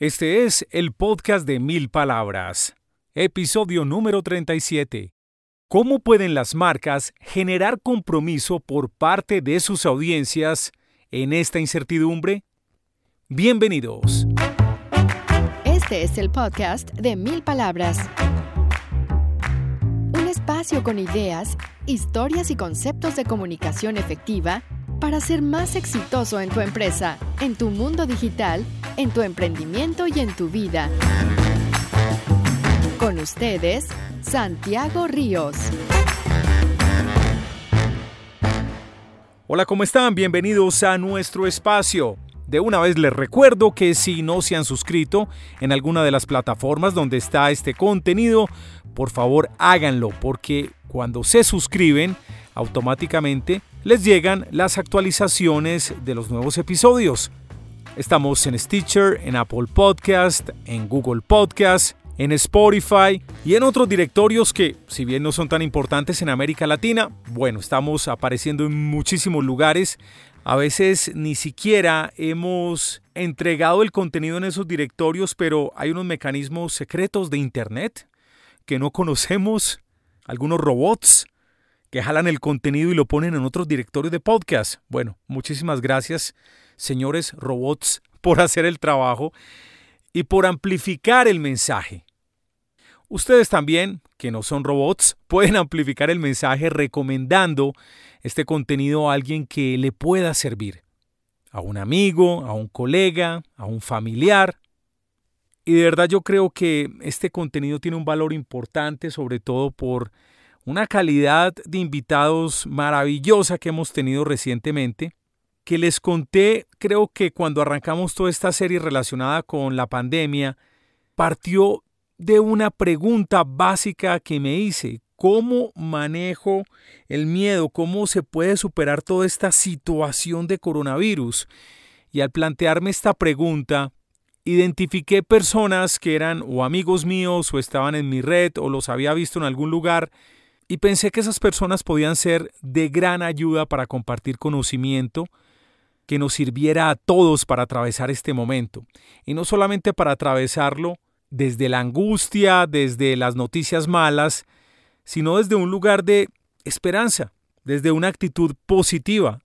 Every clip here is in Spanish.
Este es el podcast de Mil Palabras, episodio número 37. ¿Cómo pueden las marcas generar compromiso por parte de sus audiencias en esta incertidumbre? Bienvenidos. Este es el podcast de Mil Palabras. Un espacio con ideas, historias y conceptos de comunicación efectiva para ser más exitoso en tu empresa, en tu mundo digital, en tu emprendimiento y en tu vida. Con ustedes, Santiago Ríos. Hola, ¿cómo están? Bienvenidos a nuestro espacio. De una vez les recuerdo que si no se han suscrito en alguna de las plataformas donde está este contenido, por favor háganlo porque cuando se suscriben, automáticamente les llegan las actualizaciones de los nuevos episodios. Estamos en Stitcher, en Apple Podcast, en Google Podcast, en Spotify y en otros directorios que, si bien no son tan importantes en América Latina, bueno, estamos apareciendo en muchísimos lugares. A veces ni siquiera hemos entregado el contenido en esos directorios, pero hay unos mecanismos secretos de Internet que no conocemos, algunos robots que jalan el contenido y lo ponen en otros directorios de podcast. Bueno, muchísimas gracias, señores robots, por hacer el trabajo y por amplificar el mensaje. Ustedes también, que no son robots, pueden amplificar el mensaje recomendando este contenido a alguien que le pueda servir. A un amigo, a un colega, a un familiar. Y de verdad yo creo que este contenido tiene un valor importante, sobre todo por una calidad de invitados maravillosa que hemos tenido recientemente, que les conté, creo que cuando arrancamos toda esta serie relacionada con la pandemia, partió de una pregunta básica que me hice. ¿Cómo manejo el miedo? ¿Cómo se puede superar toda esta situación de coronavirus? Y al plantearme esta pregunta, identifiqué personas que eran o amigos míos o estaban en mi red o los había visto en algún lugar y pensé que esas personas podían ser de gran ayuda para compartir conocimiento que nos sirviera a todos para atravesar este momento. Y no solamente para atravesarlo desde la angustia, desde las noticias malas, sino desde un lugar de esperanza, desde una actitud positiva,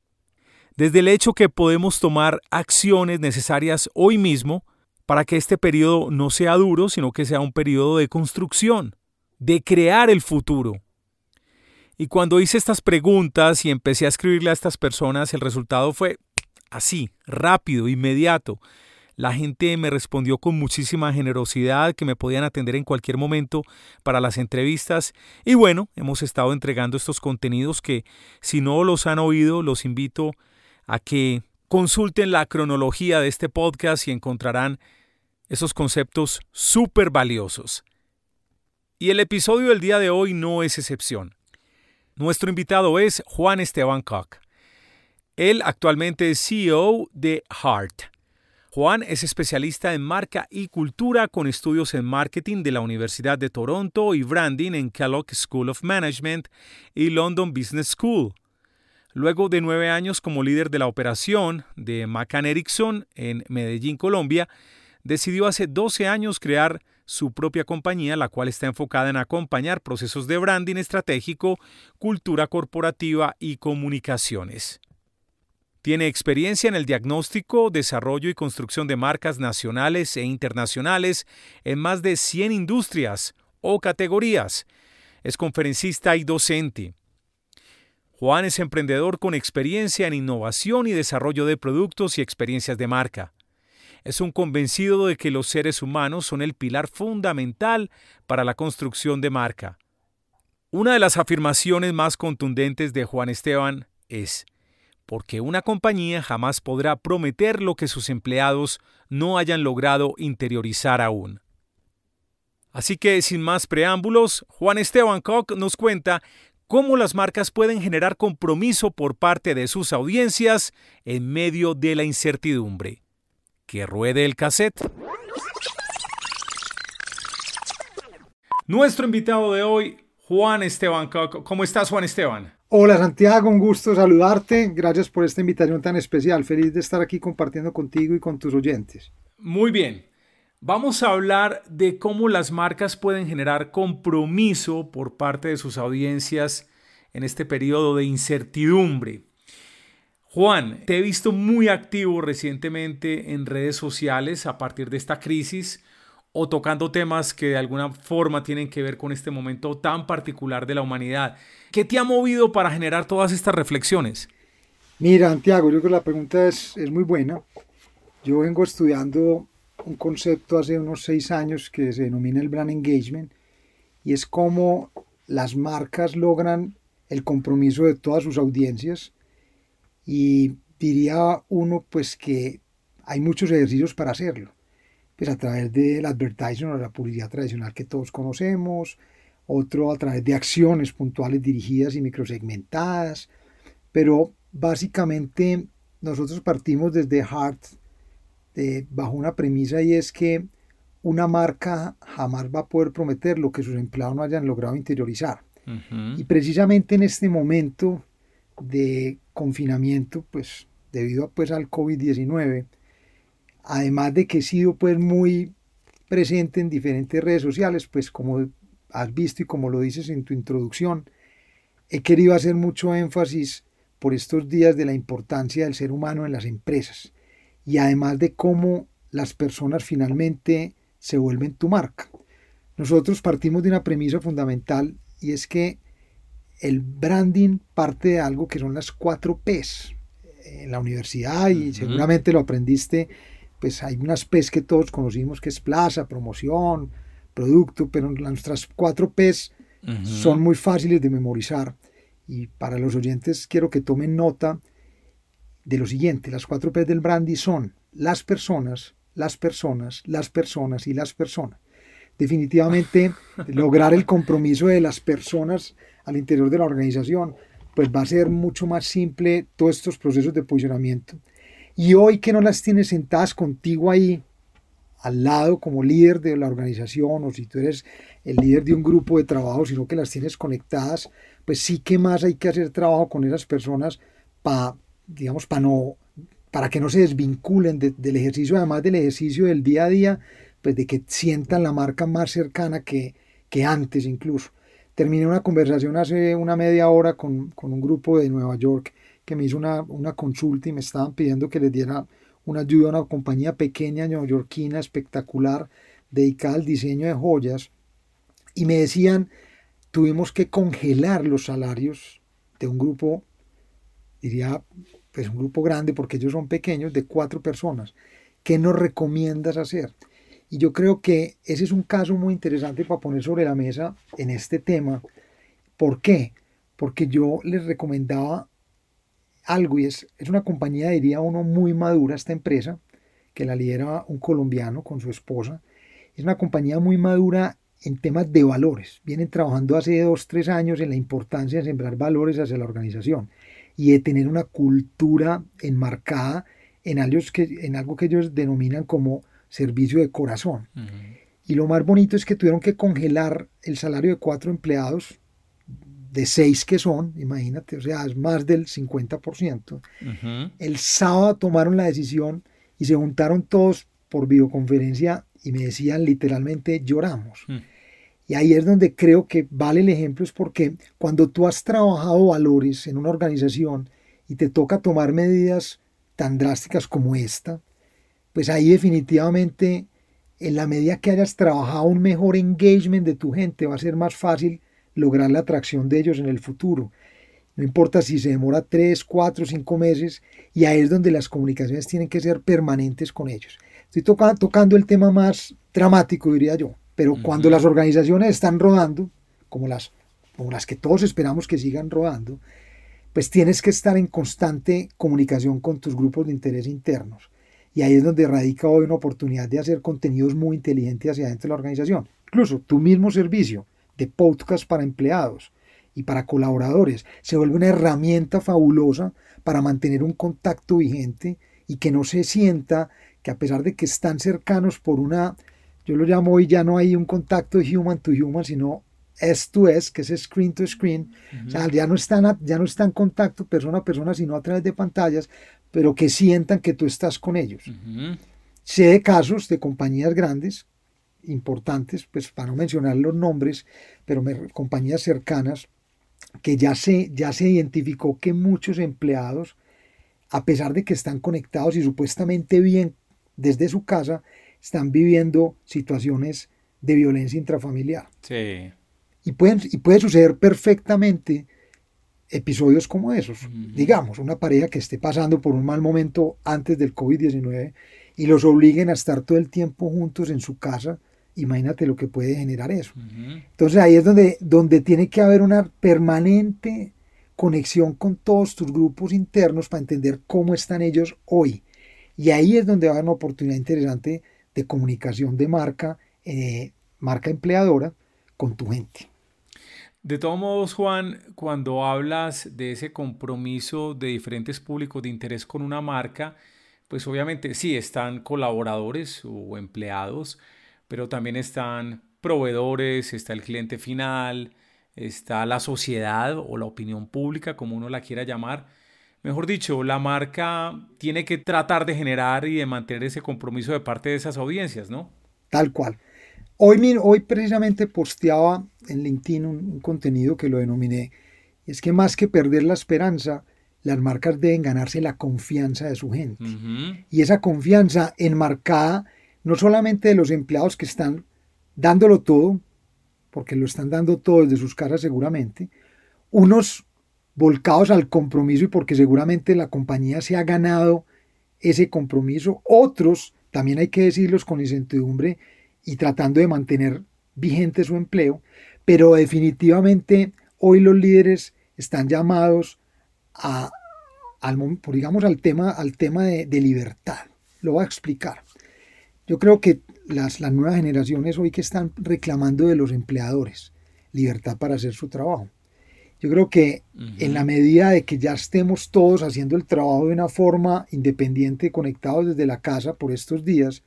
desde el hecho que podemos tomar acciones necesarias hoy mismo para que este periodo no sea duro, sino que sea un periodo de construcción, de crear el futuro, y cuando hice estas preguntas y empecé a escribirle a estas personas, el resultado fue así, rápido, inmediato. La gente me respondió con muchísima generosidad que me podían atender en cualquier momento para las entrevistas y bueno, hemos estado entregando estos contenidos que si no los han oído, los invito a que consulten la cronología de este podcast y encontrarán esos conceptos súper valiosos. Y el episodio del día de hoy no es excepción. Nuestro invitado es Juan Esteban Koch. Él actualmente es CEO de Heart. Juan es especialista en marca y cultura con estudios en marketing de la Universidad de Toronto y branding en Kellogg School of Management y London Business School. Luego de nueve años como líder de la operación de McCann Erickson en Medellín, Colombia, decidió hace 12 años crear su propia compañía, la cual está enfocada en acompañar procesos de branding estratégico, cultura corporativa y comunicaciones. Tiene experiencia en el diagnóstico, desarrollo y construcción de marcas nacionales e internacionales en más de 100 industrias o categorías. Es conferencista y docente. Juan es emprendedor con experiencia en innovación y desarrollo de productos y experiencias de marca es un convencido de que los seres humanos son el pilar fundamental para la construcción de marca. Una de las afirmaciones más contundentes de Juan Esteban es, porque una compañía jamás podrá prometer lo que sus empleados no hayan logrado interiorizar aún. Así que, sin más preámbulos, Juan Esteban Koch nos cuenta cómo las marcas pueden generar compromiso por parte de sus audiencias en medio de la incertidumbre que ruede el cassette. Nuestro invitado de hoy, Juan Esteban. ¿Cómo estás, Juan Esteban? Hola Santiago, un gusto saludarte. Gracias por esta invitación tan especial. Feliz de estar aquí compartiendo contigo y con tus oyentes. Muy bien. Vamos a hablar de cómo las marcas pueden generar compromiso por parte de sus audiencias en este periodo de incertidumbre. Juan, te he visto muy activo recientemente en redes sociales a partir de esta crisis o tocando temas que de alguna forma tienen que ver con este momento tan particular de la humanidad. ¿Qué te ha movido para generar todas estas reflexiones? Mira, Santiago, yo creo que la pregunta es, es muy buena. Yo vengo estudiando un concepto hace unos seis años que se denomina el brand engagement y es cómo las marcas logran el compromiso de todas sus audiencias y diría uno pues que hay muchos ejercicios para hacerlo pues a través del advertising o la publicidad tradicional que todos conocemos, otro a través de acciones puntuales dirigidas y microsegmentadas, pero básicamente nosotros partimos desde Hart bajo una premisa y es que una marca jamás va a poder prometer lo que sus empleados no hayan logrado interiorizar. Y precisamente en este momento de confinamiento, pues debido pues, al COVID-19, además de que he sido pues muy presente en diferentes redes sociales, pues como has visto y como lo dices en tu introducción, he querido hacer mucho énfasis por estos días de la importancia del ser humano en las empresas y además de cómo las personas finalmente se vuelven tu marca. Nosotros partimos de una premisa fundamental y es que el branding parte de algo que son las cuatro P's. En la universidad, y seguramente lo aprendiste pues hay unas P's que todos conocimos que es plaza, promoción, producto, pero nuestras cuatro P's son muy fáciles de memorizar. Y para los oyentes quiero que tomen nota de lo siguiente. Las cuatro P's del brandy son las personas, las personas, las personas y las personas. Definitivamente lograr el compromiso de las personas al interior de la organización, pues va a ser mucho más simple todos estos procesos de posicionamiento y hoy que no las tienes sentadas contigo ahí, al lado como líder de la organización o si tú eres el líder de un grupo de trabajo, sino que las tienes conectadas, pues sí que más hay que hacer trabajo con esas personas para, digamos, para no para que no se desvinculen del ejercicio, además del ejercicio del día a día, pues de que sientan la marca más cercana que, que antes incluso. Terminé una conversación hace una media hora con, con un grupo de Nueva York que me hizo una, una consulta y me estaban pidiendo que les diera una ayuda a una compañía pequeña neoyorquina espectacular dedicada al diseño de joyas y me decían tuvimos que congelar los salarios de un grupo diría pues un grupo grande porque ellos son pequeños de cuatro personas ¿qué nos recomiendas hacer? Y yo creo que ese es un caso muy interesante para poner sobre la mesa en este tema ¿por qué? porque yo les recomendaba algo y es, es una compañía, diría uno, muy madura esta empresa, que la lidera un colombiano con su esposa. Es una compañía muy madura en temas de valores. Vienen trabajando hace dos, tres años en la importancia de sembrar valores hacia la organización y de tener una cultura enmarcada en algo que, en algo que ellos denominan como servicio de corazón. Y lo más bonito es que tuvieron que congelar el salario de cuatro empleados de seis que son, imagínate, o sea, es más del 50%. El sábado tomaron la decisión y se juntaron todos por videoconferencia y me decían literalmente lloramos. Mm. Y ahí es donde creo que vale el ejemplo, es porque cuando tú has trabajado valores en una organización y te toca tomar medidas tan drásticas como esta, pues ahí definitivamente en la medida que hayas trabajado un mejor engagement de tu gente va a ser más fácil lograr la atracción de ellos en el futuro. No importa si se demora tres, cuatro, cinco meses, y ahí es donde las comunicaciones tienen que ser permanentes con ellos. Estoy tocando el tema más dramático, diría yo, pero cuando las organizaciones están rodando, como las, como las que todos esperamos que sigan rodando, pues tienes que estar en constante comunicación con tus grupos de interés internos. Y ahí es donde radica hoy una oportunidad de hacer contenidos muy inteligentes hacia adentro de la organización. Incluso tu mismo servicio de podcast para empleados y para colaboradores. Se vuelve una herramienta fabulosa para mantener un contacto vigente y que no se sienta que a pesar de que están cercanos por una, yo lo llamo hoy ya no hay un contacto human to human, sino es to es, que es screen to screen, o sea, ya no, están, ya no está en contacto persona a persona, sino a través de pantallas, pero que sientan que tú estás con ellos. Sé de casos de compañías grandes, importantes, pues para no mencionar los nombres, pero compañías cercanas, que ya se, ya se identificó que muchos empleados, a pesar de que están conectados y supuestamente bien desde su casa, están viviendo situaciones de violencia intrafamiliar. Sí. Y, pueden, y puede suceder perfectamente episodios como esos. Digamos, una pareja que esté pasando por un mal momento antes del COVID-19 y los obliguen a estar todo el tiempo juntos en su casa, imagínate lo que puede generar eso. Entonces ahí es donde, donde tiene que haber una permanente conexión con todos tus grupos internos para entender cómo están ellos hoy. Y ahí es donde va a haber una oportunidad interesante de comunicación de marca, eh, marca empleadora, con tu gente. De todos modos, Juan, cuando hablas de ese compromiso de diferentes públicos de interés con una marca, pues obviamente sí están colaboradores o empleados, pero también están proveedores, está el cliente final, está la sociedad o la opinión pública, como uno la quiera llamar. Mejor dicho, la marca tiene que tratar de generar y de mantener ese compromiso de parte de esas audiencias, ¿no? Tal cual. Hoy, hoy precisamente posteaba en LinkedIn un, contenido que lo denominé, es que más que perder la esperanza, las marcas deben ganarse la confianza de su gente. Y esa confianza enmarcada no solamente de los empleados que están dándolo todo, porque lo están dando todo desde sus casas seguramente, unos volcados al compromiso y porque seguramente la compañía se ha ganado ese compromiso, otros, también hay que decirlos con incertidumbre, y tratando de mantener vigente su empleo, pero definitivamente hoy los líderes están llamados a, al, digamos, al tema, al tema de, libertad. Lo voy a explicar. Yo creo que las, las nuevas generaciones hoy que están reclamando de los empleadores libertad para hacer su trabajo. Yo creo que en la medida de que ya estemos todos haciendo el trabajo de una forma independiente, conectados desde la casa por estos días,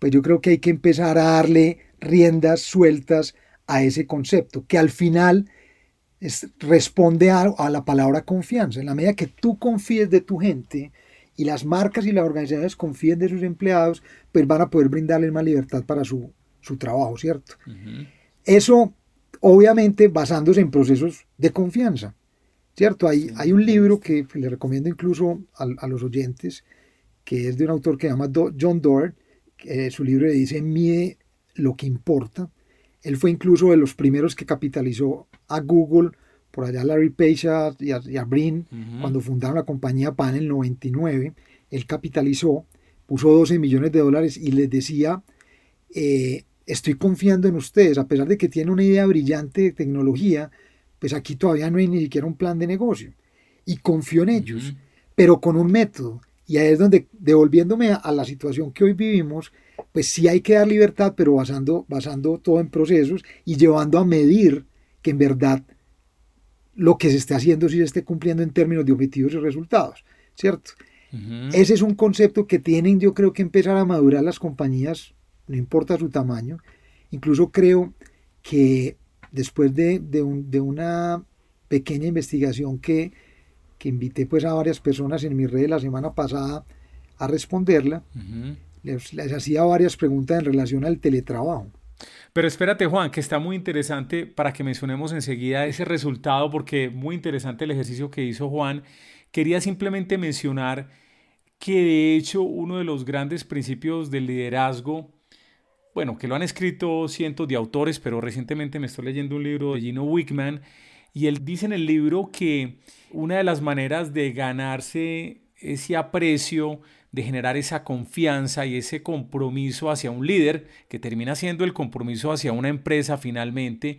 pues yo creo que hay que empezar a darle riendas sueltas a ese concepto, que al final responde a, a, la palabra confianza. En la medida que tú confíes de tu gente y las marcas y las organizaciones confíen de sus empleados, pues van a poder brindarles más libertad para su, su trabajo, ¿cierto? Eso, obviamente, basándose en procesos de confianza, ¿cierto? Hay, hay un libro que le recomiendo incluso a, a, los oyentes, que es de un autor que se llama John Doerr, eh, su libro le dice mide lo que importa. Él fue incluso de los primeros que capitalizó a Google, por allá Larry Page y a, Brin, cuando fundaron la compañía PAN en el 99. Él capitalizó, puso 12 millones de dólares y les decía, eh, estoy confiando en ustedes, a pesar de que tienen una idea brillante de tecnología, pues aquí todavía no hay ni siquiera un plan de negocio. Y confío en ellos, pero con un método. Y ahí es donde, devolviéndome a, la situación que hoy vivimos, pues sí hay que dar libertad, pero basando, basando todo en procesos y llevando a medir que en verdad lo que se esté haciendo sí se esté cumpliendo en términos de objetivos y resultados, ¿cierto? Ese es un concepto que tienen, yo creo que empezar a madurar las compañías, no importa su tamaño. Incluso creo que después de, de, de una pequeña investigación que, que invité pues a varias personas en mi red la semana pasada a responderla. les, les, hacía varias preguntas en relación al teletrabajo. Pero espérate Juan, que está muy interesante para que mencionemos enseguida ese resultado, porque muy interesante el ejercicio que hizo Juan. Quería simplemente mencionar que de hecho uno de los grandes principios del liderazgo, bueno, que lo han escrito cientos de autores, pero recientemente me estoy leyendo un libro de Gino Wickman, y él dice en el libro que una de las maneras de ganarse ese aprecio, de generar esa confianza y ese compromiso hacia un líder, que termina siendo el compromiso hacia una empresa finalmente,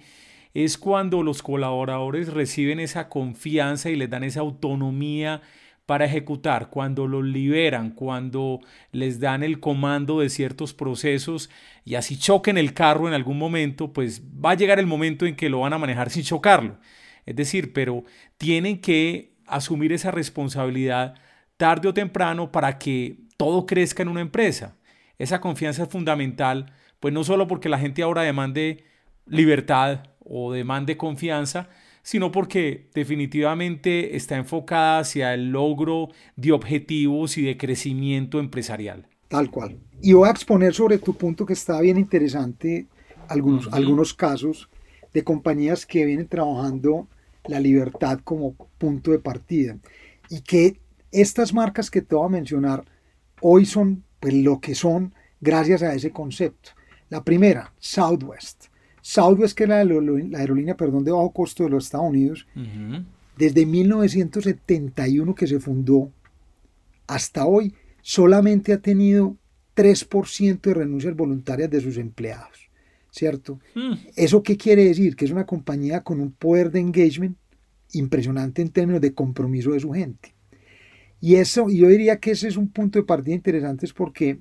es cuando los colaboradores reciben esa confianza y les dan esa autonomía para ejecutar, cuando los liberan, cuando les dan el comando de ciertos procesos y así choquen el carro en algún momento, pues va a llegar el momento en que lo van a manejar sin chocarlo. Es decir, pero tienen que asumir esa responsabilidad tarde o temprano para que todo crezca en una empresa. Esa confianza es fundamental, pues no solo porque la gente ahora demande libertad o demande confianza, sino porque definitivamente está enfocada hacia el logro de objetivos y de crecimiento empresarial. Tal cual. Y voy a exponer sobre tu punto que está bien interesante algunos, algunos casos de compañías que vienen trabajando la libertad como punto de partida y que estas marcas que te voy a mencionar hoy son pues, lo que son gracias a ese concepto. La primera, Southwest. Southwest, que es la, aerolínea perdón, de bajo costo de los Estados Unidos, desde 1971 que se fundó hasta hoy, solamente ha tenido 3% de renuncias voluntarias de sus empleados. ¿Cierto? Hmm. ¿Eso qué quiere decir? Que es una compañía con un poder de engagement impresionante en términos de compromiso de su gente. Y eso, yo diría que ese es un punto de partida interesante, es porque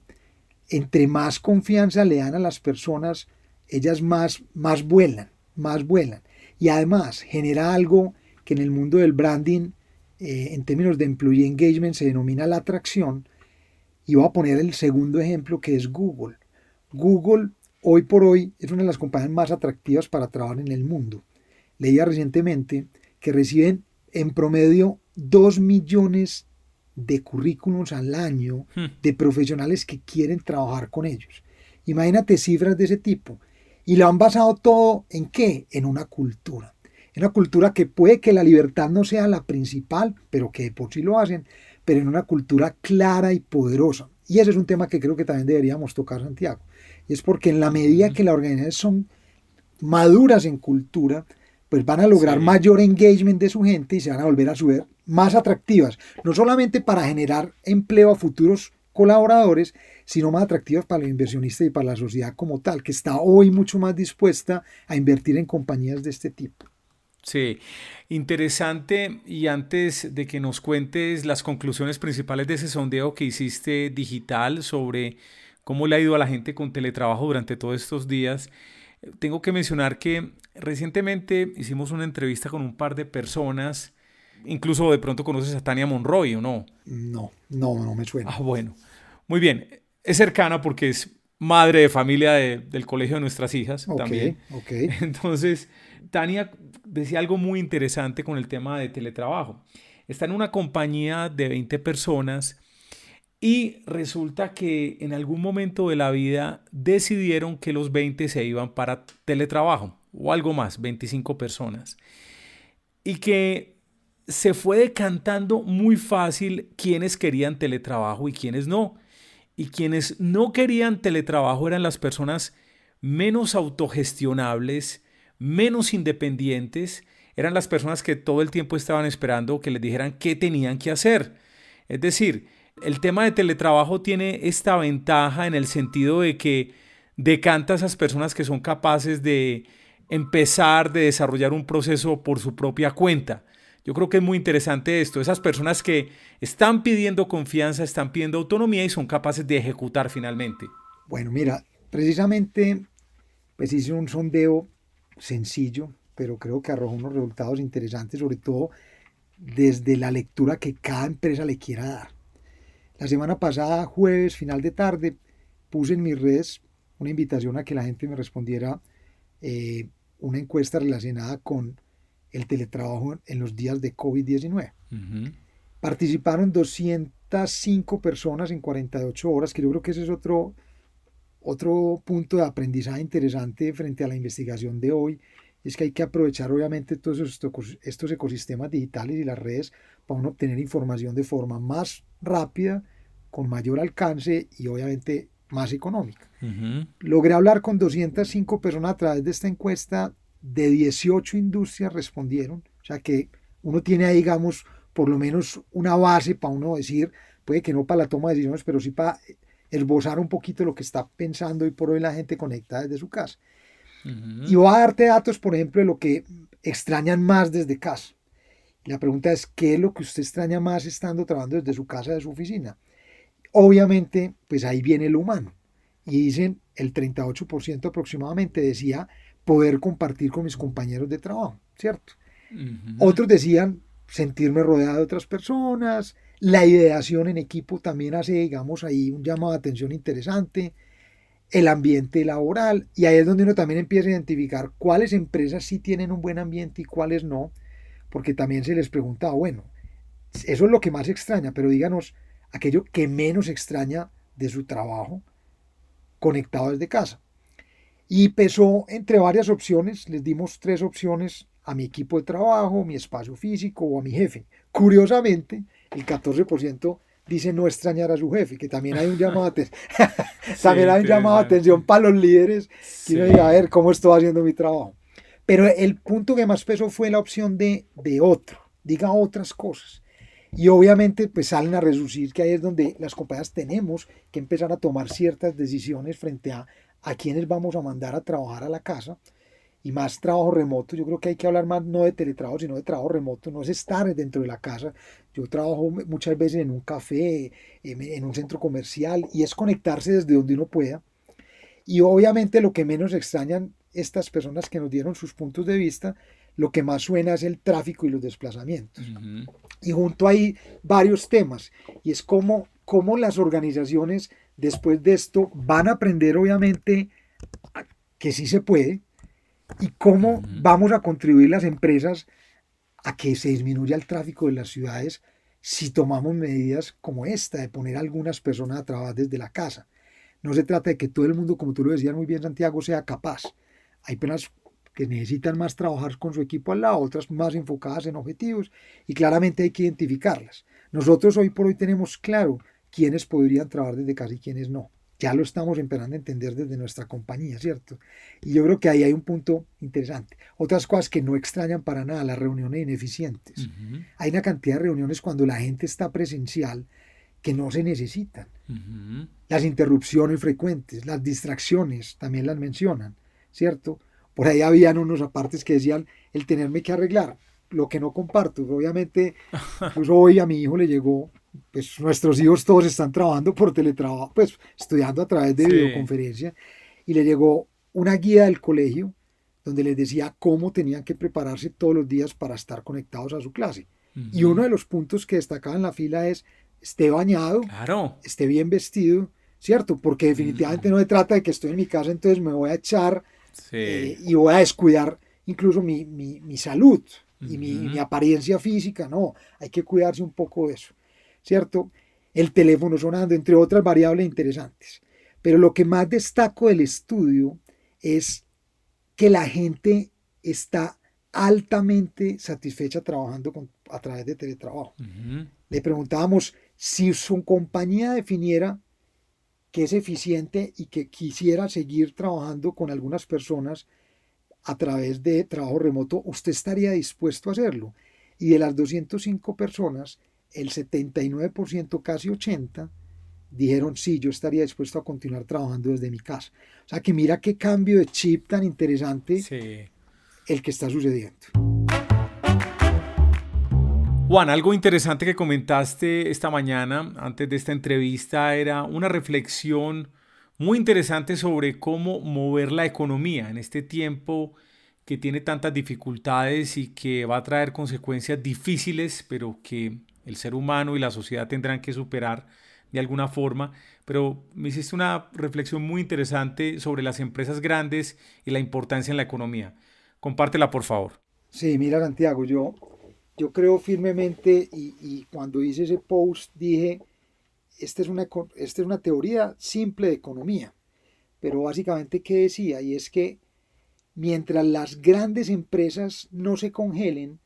entre más confianza le dan a las personas, ellas más, más vuelan, más vuelan. Y además genera algo que en el mundo del branding, eh, en términos de employee engagement, se denomina la atracción. Y voy a poner el segundo ejemplo que es Google. Google hoy por hoy es una de las compañías más atractivas para trabajar en el mundo. Leía recientemente que reciben en promedio 2 millones de currículums al año hmm. de profesionales que quieren trabajar con ellos. Imagínate cifras de ese tipo. Y lo han basado todo en qué? En una cultura. En una cultura que puede que la libertad no sea la principal, pero que por sí lo hacen, pero en una cultura clara y poderosa. Y ese es un tema que creo que también deberíamos tocar, Santiago. Es porque en la medida que las organizaciones son maduras en cultura, pues van a lograr mayor engagement de su gente y se van a volver a subir más atractivas, no solamente para generar empleo a futuros colaboradores, sino más atractivas para los inversionistas y para la sociedad como tal, que está hoy mucho más dispuesta a invertir en compañías de este tipo. Sí, interesante. Y antes de que nos cuentes las conclusiones principales de ese sondeo que hiciste digital sobre cómo le ha ido a la gente con teletrabajo durante todos estos días, tengo que mencionar que recientemente hicimos una entrevista con un par de personas Incluso de pronto conoces a Tania Monroy, ¿o no? No, no, no me suena. Ah, bueno. Muy bien. Es cercana porque es madre de familia del colegio de nuestras hijas también. Ok. Entonces, Tania decía algo muy interesante con el tema de teletrabajo. Está en una compañía de 20 personas y resulta que en algún momento de la vida decidieron que los 20 se iban para teletrabajo o algo más, 25 personas. Y que se fue decantando muy fácil quienes querían teletrabajo y quienes no. Y quienes no querían teletrabajo eran las personas menos autogestionables, menos independientes, eran las personas que todo el tiempo estaban esperando que les dijeran qué tenían que hacer. Es decir, el tema de teletrabajo tiene esta ventaja en el sentido de que decanta a esas personas que son capaces de empezar, de desarrollar un proceso por su propia cuenta. Yo creo que es muy interesante esto, esas personas que están pidiendo confianza, están pidiendo autonomía y son capaces de ejecutar finalmente. Bueno, mira, precisamente pues hice un sondeo sencillo, pero creo que arrojó unos resultados interesantes, sobre todo desde la lectura que cada empresa le quiera dar. La semana pasada, jueves, final de tarde, puse en mis redes una invitación a que la gente me respondiera eh, una encuesta relacionada con el teletrabajo en los días de COVID-19. Participaron 205 personas en 48 horas, que yo creo que ese es otro, otro punto de aprendizaje interesante frente a la investigación de hoy. Es que hay que aprovechar obviamente todos estos, estos ecosistemas digitales y las redes para obtener información de forma más rápida, con mayor alcance y obviamente más económica. Logré hablar con 205 personas a través de esta encuesta de 18 industrias respondieron, o sea que uno tiene ahí, digamos, por lo menos una base para uno decir, puede que no para la toma de decisiones, pero sí para esbozar un poquito lo que está pensando y por hoy la gente conectada desde su casa. Y voy a darte datos, por ejemplo, de lo que extrañan más desde casa. la pregunta es, ¿qué es lo que usted extraña más estando trabajando desde su casa, de su oficina? Obviamente, pues ahí viene lo humano. Y dicen, el 38% aproximadamente decía poder compartir con mis compañeros de trabajo, ¿cierto? Otros decían sentirme rodeado de otras personas, la ideación en equipo también hace, digamos, ahí un llamado de atención interesante, el ambiente laboral, y ahí es donde uno también empieza a identificar cuáles empresas sí tienen un buen ambiente y cuáles no, porque también se les pregunta, bueno, eso es lo que más extraña, pero díganos aquello que menos extraña de su trabajo conectado desde casa. Y pesó entre varias opciones, les dimos tres opciones a mi equipo de trabajo, mi espacio físico o a mi jefe. Curiosamente, el 14% dice no extrañar a su jefe, que también hay un llamado, también hay un llamado de atención para los líderes, que uno diga, a ver cómo estoy haciendo mi trabajo. Pero el punto que más pesó fue la opción de, de otro, diga otras cosas. Y obviamente pues salen a reducir que ahí es donde las compañías tenemos que empezar a tomar ciertas decisiones frente a a quienes vamos a mandar a trabajar a la casa y más trabajo remoto. Yo creo que hay que hablar más no de teletrabajo, sino de trabajo remoto. No es estar dentro de la casa. Yo trabajo muchas veces en un café, en un centro comercial y es conectarse desde donde uno pueda. Y obviamente lo que menos extrañan estas personas que nos dieron sus puntos de vista, lo que más suena es el tráfico y los desplazamientos. Y junto hay varios temas y es como, como las organizaciones después de esto van a aprender obviamente que sí se puede y cómo vamos a contribuir las empresas a que se disminuya el tráfico de las ciudades si tomamos medidas como esta, de poner a algunas personas a trabajar desde la casa. No se trata de que todo el mundo, como tú lo decías muy bien, Santiago, sea capaz. Hay personas que necesitan más trabajar con su equipo al lado, otras más enfocadas en objetivos y claramente hay que identificarlas. Nosotros hoy por hoy tenemos claro quiénes podrían trabajar desde casa y quiénes no. Ya lo estamos empezando a entender desde nuestra compañía, ¿cierto? Y yo creo que ahí hay un punto interesante. Otras cosas que no extrañan para nada, las reuniones ineficientes. Hay una cantidad de reuniones cuando la gente está presencial que no se necesitan. Las interrupciones frecuentes, las distracciones, también las mencionan, ¿cierto? Por ahí habían unos apartes que decían el tenerme que arreglar, lo que no comparto. Obviamente, pues hoy a mi hijo le llegó pues nuestros hijos todos están trabajando por teletrabajo, pues estudiando a través de videoconferencia, y le llegó una guía del colegio donde les decía cómo tenían que prepararse todos los días para estar conectados a su clase. Y uno de los puntos que destacaba en la fila es, esté bañado, esté bien vestido, ¿cierto? Porque definitivamente no se trata de que estoy en mi casa, entonces me voy a echar eh, y voy a descuidar incluso mi, mi, mi salud y mi, mi, apariencia física, no, hay que cuidarse un poco de eso. ¿cierto? El teléfono sonando, entre otras variables interesantes. Pero lo que más destaco del estudio es que la gente está altamente satisfecha trabajando a través de teletrabajo. Le preguntábamos si su compañía definiera que es eficiente y que quisiera seguir trabajando con algunas personas a través de trabajo remoto, ¿usted estaría dispuesto a hacerlo? Y de las 205 personas, el 79%, casi 80%, dijeron, sí, yo estaría dispuesto a continuar trabajando desde mi casa. O sea que mira qué cambio de chip tan interesante el que está sucediendo. Juan, algo interesante que comentaste esta mañana, antes de esta entrevista, era una reflexión muy interesante sobre cómo mover la economía en este tiempo que tiene tantas dificultades y que va a traer consecuencias difíciles, pero que el ser humano y la sociedad tendrán que superar de alguna forma, pero me hiciste una reflexión muy interesante sobre las empresas grandes y la importancia en la economía. Compártela, por favor. Sí, mira, Santiago, yo, yo creo firmemente y, cuando hice ese post dije, esta es, una, esta es una teoría simple de economía, pero básicamente, ¿qué decía? Y es que mientras las grandes empresas no se congelen,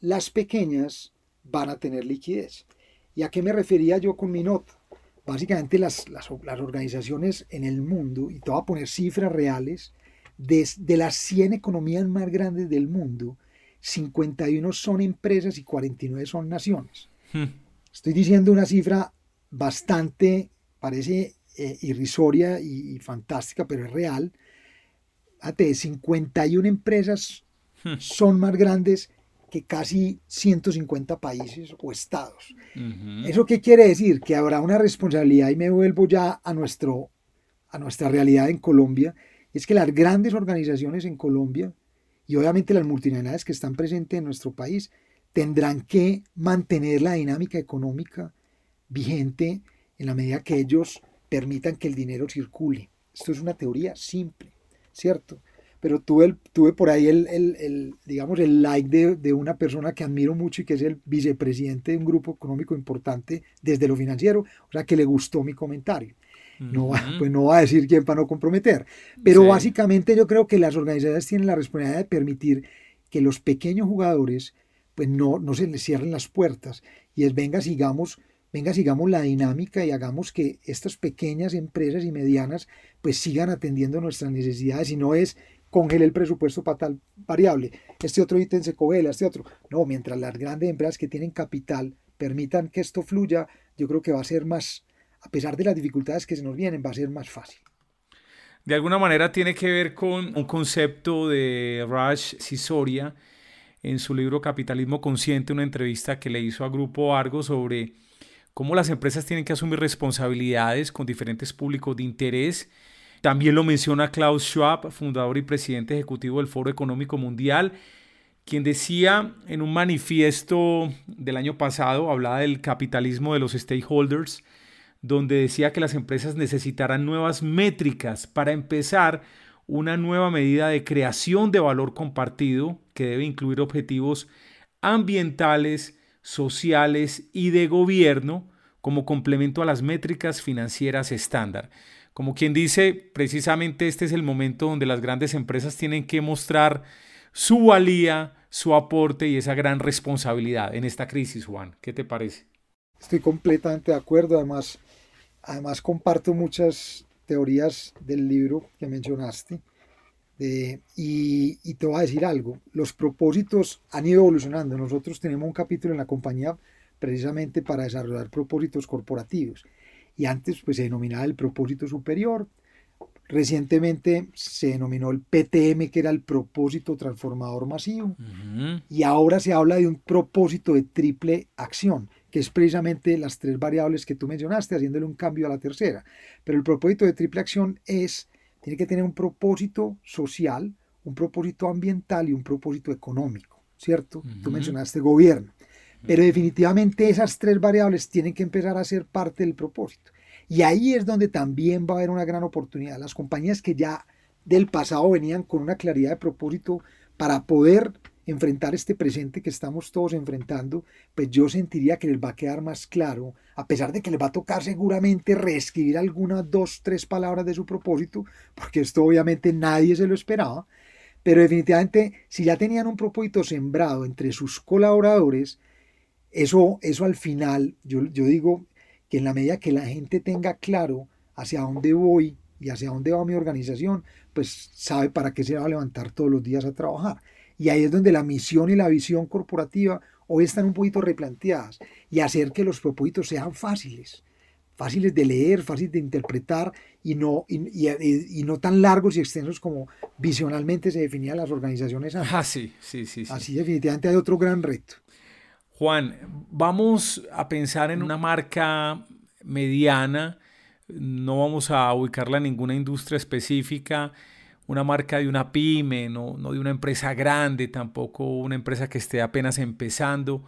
las pequeñas van a tener liquidez. ¿Y a qué me refería yo con mi nota? Básicamente las, las, organizaciones en el mundo, y te voy a poner cifras reales, de, de las 100 economías más grandes del mundo, 51 son empresas y 49 son naciones. Hmm. Estoy diciendo una cifra bastante, parece eh, irrisoria y, fantástica, pero es real. Fíjate, 51 empresas hmm. son más grandes que casi 150 países o estados. ¿Eso qué quiere decir? Que habrá una responsabilidad y me vuelvo ya a, nuestro, a nuestra realidad en Colombia, es que las grandes organizaciones en Colombia y obviamente las multinacionales que están presentes en nuestro país tendrán que mantener la dinámica económica vigente en la medida que ellos permitan que el dinero circule. Esto es una teoría simple, ¿cierto? pero tuve, tuve por ahí el, el, el digamos, el like de, de, una persona que admiro mucho y que es el vicepresidente de un grupo económico importante desde lo financiero, o sea, que le gustó mi comentario. No, va, pues no va a decir quién para no comprometer. Pero básicamente yo creo que las organizaciones tienen la responsabilidad de permitir que los pequeños jugadores pues no, no se les cierren las puertas y es venga, sigamos venga, sigamos la dinámica y hagamos que estas pequeñas empresas y medianas pues sigan atendiendo nuestras necesidades y no es congele el presupuesto para tal variable, este otro ítem se congela, este otro. No, mientras las grandes empresas que tienen capital permitan que esto fluya, yo creo que va a ser más, a pesar de las dificultades que se nos vienen, va a ser más fácil. De alguna manera tiene que ver con un concepto de Raj Sisoria en su libro Capitalismo Consciente, una entrevista que le hizo a Grupo Argo sobre cómo las empresas tienen que asumir responsabilidades con diferentes públicos de interés también lo menciona Klaus Schwab, fundador y presidente ejecutivo del Foro Económico Mundial, quien decía en un manifiesto del año pasado, hablaba del capitalismo de los stakeholders, donde decía que las empresas necesitarán nuevas métricas para empezar una nueva medida de creación de valor compartido que debe incluir objetivos ambientales, sociales y de gobierno como complemento a las métricas financieras estándar. Como quien dice, precisamente este es el momento donde las grandes empresas tienen que mostrar su valía, su aporte y esa gran responsabilidad en esta crisis, Juan. ¿Qué te parece? Estoy completamente de acuerdo. Además, además comparto muchas teorías del libro que mencionaste. y, y, te voy a decir algo, los propósitos han ido evolucionando. Nosotros tenemos un capítulo en la compañía precisamente para desarrollar propósitos corporativos y antes pues se denominaba el propósito superior. Recientemente se denominó el PTM, que era el propósito transformador masivo, y ahora se habla de un propósito de triple acción, que es precisamente las tres variables que tú mencionaste, haciéndole un cambio a la tercera. Pero el propósito de triple acción es, tiene que tener un propósito social, un propósito ambiental y un propósito económico, ¿cierto? Tú mencionaste gobierno. Pero definitivamente esas tres variables tienen que empezar a ser parte del propósito. Y ahí es donde también va a haber una gran oportunidad. Las compañías que ya del pasado venían con una claridad de propósito para poder enfrentar este presente que estamos todos enfrentando, pues yo sentiría que les va a quedar más claro, a pesar de que les va a tocar seguramente reescribir algunas dos, tres palabras de su propósito, porque esto obviamente nadie se lo esperaba, pero definitivamente si ya tenían un propósito sembrado entre sus colaboradores, eso, eso al final, yo, yo digo que en la medida que la gente tenga claro hacia dónde voy y hacia dónde va mi organización, pues sabe para qué se va a levantar todos los días a trabajar. Y ahí es donde la misión y la visión corporativa hoy están un poquito replanteadas y hacer que los propósitos sean fáciles, fáciles de leer, fáciles de interpretar y no, y, y, no tan largos y extensos como visionalmente se definían las organizaciones. Ah, sí, sí, sí, sí. Así definitivamente hay otro gran reto. Juan, vamos a pensar en una marca mediana, no vamos a ubicarla en ninguna industria específica, una marca de una pyme, no, de una empresa grande, tampoco una empresa que esté apenas empezando,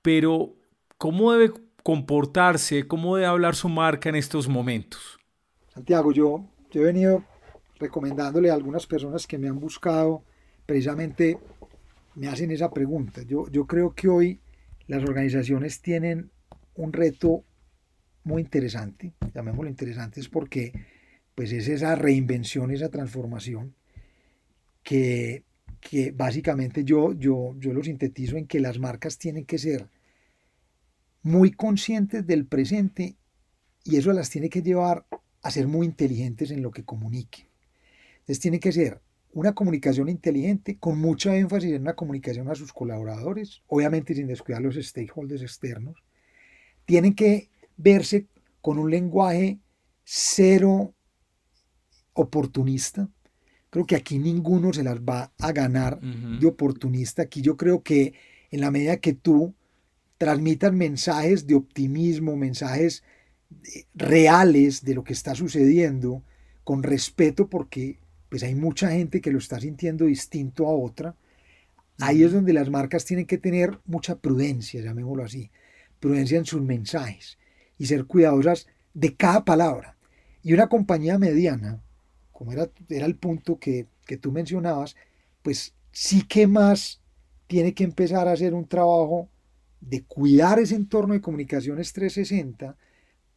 pero ¿cómo debe comportarse, cómo debe hablar su marca en estos momentos? Santiago, yo, yo he venido recomendándole a algunas personas que me han buscado, precisamente me hacen esa pregunta. Yo, yo creo que hoy las organizaciones tienen un reto muy interesante, llamémoslo interesante, es porque pues es esa reinvención, esa transformación que, que básicamente yo, yo, yo lo sintetizo en que las marcas tienen que ser muy conscientes del presente y eso las tiene que llevar a ser muy inteligentes en lo que comuniquen. Entonces tiene que ser una comunicación inteligente con mucho énfasis en una comunicación a sus colaboradores, obviamente sin descuidar los stakeholders externos. Tienen que verse con un lenguaje cero oportunista. Creo que aquí ninguno se las va a ganar de oportunista. Aquí yo creo que en la medida que tú transmitas mensajes de optimismo, mensajes eh, reales de lo que está sucediendo, con respeto porque pues hay mucha gente que lo está sintiendo distinto a otra. Ahí es donde las marcas tienen que tener mucha prudencia, llamémoslo así, prudencia en sus mensajes y ser cuidadosas de cada palabra. Y una compañía mediana, como era, el punto que, que tú mencionabas, pues sí que más tiene que empezar a hacer un trabajo de cuidar ese entorno de comunicaciones 360,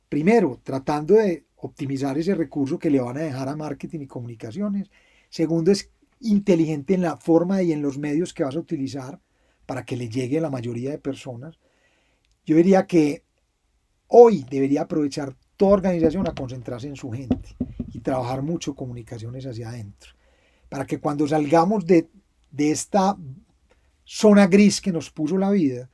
primero tratando de optimizar ese recurso que le van a dejar a marketing y comunicaciones. Segundo, es inteligente en la forma y en los medios que vas a utilizar para que le llegue a la mayoría de personas. Yo diría que hoy debería aprovechar toda organización a concentrarse en su gente trabajar mucho comunicaciones hacia adentro, para que cuando salgamos de, de esta zona gris que nos puso la vida,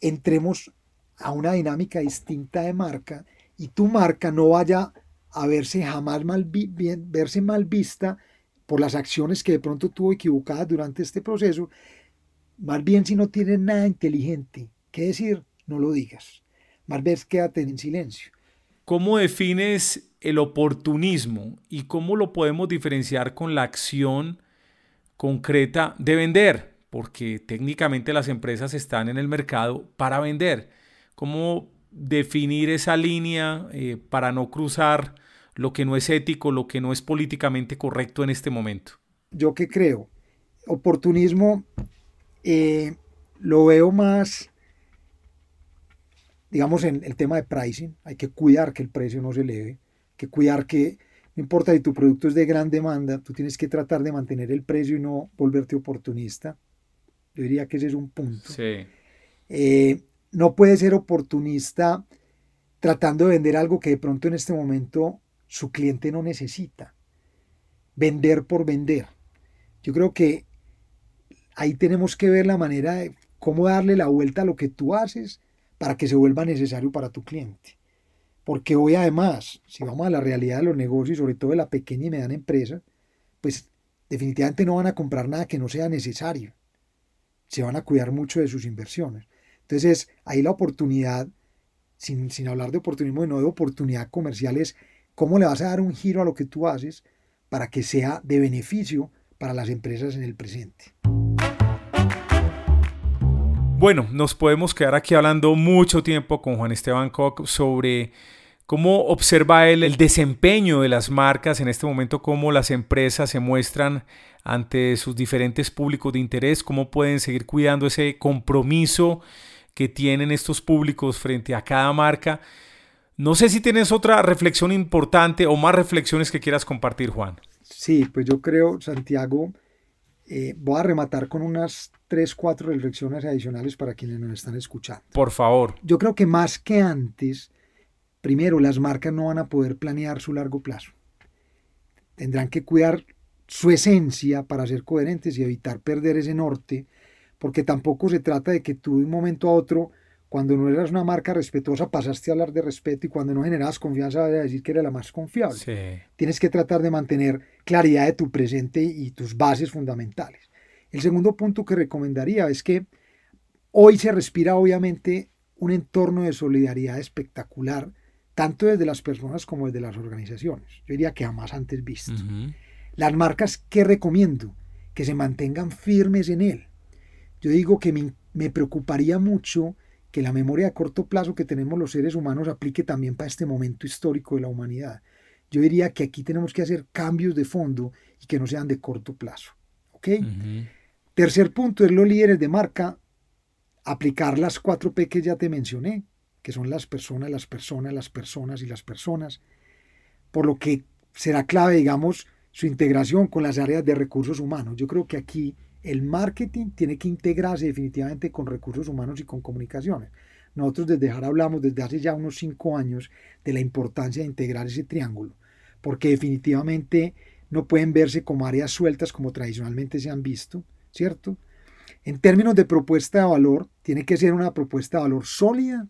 entremos a una dinámica distinta de marca y tu marca no vaya a verse jamás mal, bien, verse mal vista por las acciones que de pronto tuvo equivocadas durante este proceso, más bien si no tienes nada inteligente que decir, no lo digas. Más bien quédate en silencio. ¿Cómo defines el oportunismo y cómo lo podemos diferenciar con la acción concreta de vender? Porque técnicamente las empresas están en el mercado para vender. ¿Cómo definir esa línea eh, para no cruzar lo que no es ético, lo que no es políticamente correcto en este momento? Yo qué creo. Oportunismo eh, lo veo más, digamos, en el tema de pricing. Hay que cuidar que el precio no se eleve, que cuidar que, no importa si tu producto es de gran demanda, tú tienes que tratar de mantener el precio y no volverte oportunista. Yo diría que ese es un punto. Sí. Eh, no puede ser oportunista tratando de vender algo que de pronto en este momento su cliente no necesita. Vender por vender. Yo creo que ahí tenemos que ver la manera de cómo darle la vuelta a lo que tú haces para que se vuelva necesario para tu cliente. Porque hoy además, si vamos a la realidad de los negocios, sobre todo de la pequeña y mediana empresa, pues definitivamente no van a comprar nada que no sea necesario. Se van a cuidar mucho de sus inversiones. Entonces, ahí la oportunidad, sin, sin hablar de oportunismo, no de oportunidad comercial, es cómo le vas a dar un giro a lo que tú haces para que sea de beneficio para las empresas en el presente. Bueno, nos podemos quedar aquí hablando mucho tiempo con Juan Esteban Koch sobre cómo observa él el desempeño de las marcas en este momento, cómo las empresas se muestran ante sus diferentes públicos de interés, cómo pueden seguir cuidando ese compromiso que tienen estos públicos frente a cada marca. No sé si tienes otra reflexión importante o más reflexiones que quieras compartir, Juan. Sí, pues yo creo, Santiago, eh, voy a rematar con unas tres, cuatro reflexiones adicionales para quienes nos están escuchando. Por favor. Yo creo que más que antes, primero, las marcas no van a poder planear su largo plazo. Tendrán que cuidar su esencia para ser coherentes y evitar perder ese norte porque tampoco se trata de que tú de un momento a otro, cuando no eras una marca respetuosa, pasaste a hablar de respeto y cuando no generabas confianza, vas a decir que era la más confiable. Tienes que tratar de mantener claridad de tu presente y tus bases fundamentales. El segundo punto que recomendaría es que hoy se respira obviamente un entorno de solidaridad espectacular, tanto desde las personas como desde las organizaciones. Yo diría que jamás antes visto. Las marcas, ¿qué recomiendo? Que se mantengan firmes en él yo digo que me, preocuparía mucho que la memoria a corto plazo que tenemos los seres humanos aplique también para este momento histórico de la humanidad. Yo diría que aquí tenemos que hacer cambios de fondo y que no sean de corto plazo. ¿Ok? Tercer punto es los líderes de marca, aplicar las cuatro P que ya te mencioné, que son las personas, las personas, las personas y las personas, por lo que será clave, digamos, su integración con las áreas de recursos humanos. Yo creo que aquí el marketing tiene que integrarse definitivamente con recursos humanos y con comunicaciones. Nosotros desde Jara hablamos desde hace ya unos cinco años de la importancia de integrar ese triángulo, porque definitivamente no pueden verse como áreas sueltas como tradicionalmente se han visto, ¿cierto? En términos de propuesta de valor, tiene que ser una propuesta de valor sólida,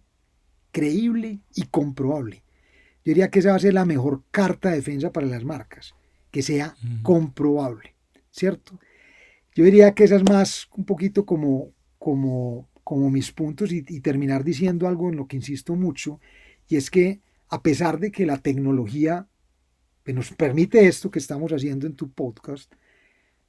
creíble y comprobable. Yo diría que esa va a ser la mejor carta de defensa para las marcas, que sea comprobable, ¿cierto? Yo diría que esa es más un poquito como, como, como mis puntos y, terminar diciendo algo en lo que insisto mucho, y es que a pesar de que la tecnología nos permite esto que estamos haciendo en tu podcast,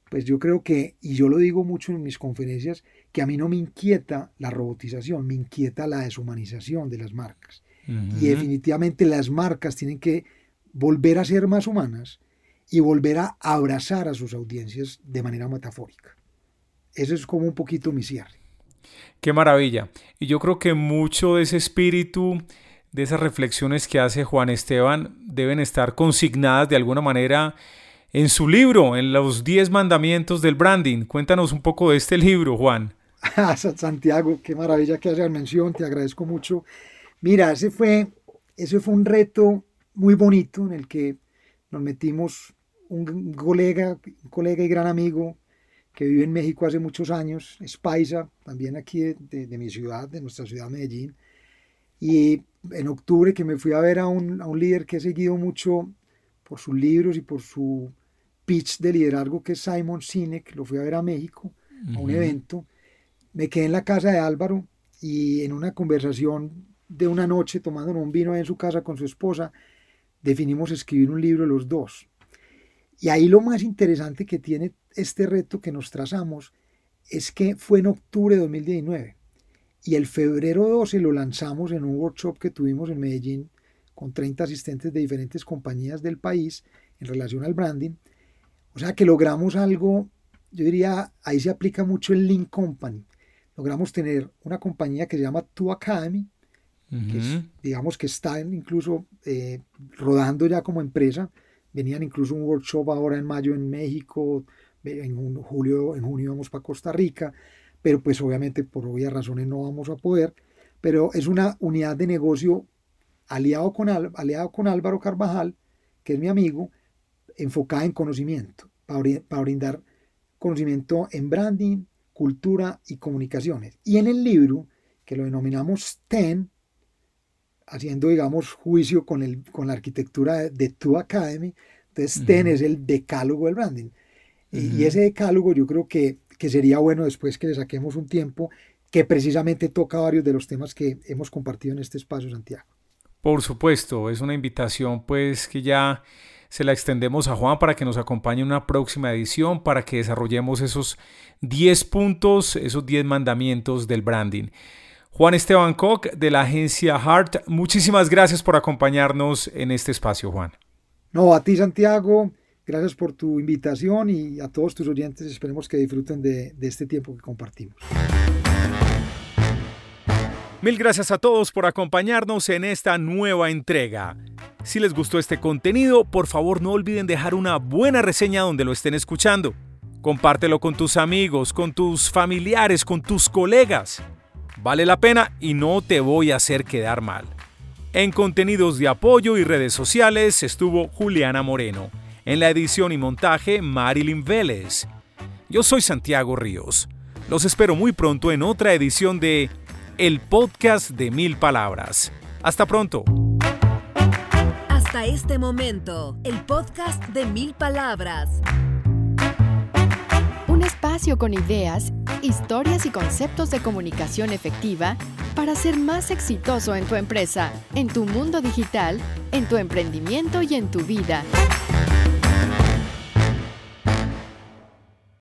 pues yo creo que, y yo lo digo mucho en mis conferencias, que a mí no me inquieta la robotización, me inquieta la deshumanización de las marcas. Y definitivamente las marcas tienen que volver a ser más humanas y volver a abrazar a sus audiencias de manera metafórica. Eso es como un poquito mi cierre. Qué maravilla. Y yo creo que mucho de ese espíritu de esas reflexiones que hace Juan Esteban deben estar consignadas de alguna manera en su libro, en los 10 mandamientos del branding. Cuéntanos un poco de este libro, Juan. Santiago, qué maravilla que haces mención, te agradezco mucho. Mira, ese fue, ese fue un reto muy bonito en el que nos metimos un colega, un colega y gran amigo que vive en México hace muchos años, es paisa, también aquí de, de, mi ciudad, de nuestra ciudad Medellín. Y en octubre que me fui a ver a un, a un líder que he seguido mucho por sus libros y por su pitch de liderazgo que es Simon Sinek, lo fui a ver a México, a un evento. Me quedé en la casa de Álvaro y en una conversación de una noche tomando un vino en su casa con su esposa, definimos escribir un libro los dos. Y ahí lo más interesante que tiene este reto que nos trazamos es que fue en octubre de 2019 y el febrero 12 lo lanzamos en un workshop que tuvimos en Medellín con 30 asistentes de diferentes compañías del país en relación al branding. O sea que logramos algo, yo diría, ahí se aplica mucho el Link Company. Logramos tener una compañía que se llama Tu Academy, que digamos que está incluso eh, rodando ya como empresa. Venían incluso un workshop ahora en mayo en México, en julio, en junio vamos para Costa Rica, pero pues obviamente por obvias razones no vamos a poder, pero es una unidad de negocio aliado con, aliado con Álvaro Carvajal, que es mi amigo, enfocada en conocimiento, para, para brindar conocimiento en branding, cultura y comunicaciones. Y en el libro, que lo denominamos TEN, haciendo, digamos, juicio con, el, con la arquitectura de, de Tu Academy, entonces TEN es el decálogo del branding. Y ese decálogo yo creo que, que sería bueno después que le saquemos un tiempo que precisamente toca varios de los temas que hemos compartido en este espacio, Santiago. Por supuesto, es una invitación pues que ya se la extendemos a Juan para que nos acompañe en una próxima edición, para que desarrollemos esos 10 puntos, esos 10 mandamientos del branding. Juan Esteban Koch de la agencia Hart, muchísimas gracias por acompañarnos en este espacio, Juan. No, a ti Santiago, gracias por tu invitación y a todos tus oyentes esperemos que disfruten de, de este tiempo que compartimos. Mil gracias a todos por acompañarnos en esta nueva entrega. Si les gustó este contenido, por favor no olviden dejar una buena reseña donde lo estén escuchando. Compártelo con tus amigos, con tus familiares, con tus colegas. Vale la pena y no te voy a hacer quedar mal. En contenidos de apoyo y redes sociales estuvo Juliana Moreno. En la edición y montaje, Marilyn Vélez. Yo soy Santiago Ríos. Los espero muy pronto en otra edición de El Podcast de Mil Palabras. Hasta pronto. Hasta este momento, el podcast de Mil Palabras. Un espacio con ideas, historias y conceptos de comunicación efectiva para ser más exitoso en tu empresa, en tu mundo digital, en tu emprendimiento y en tu vida.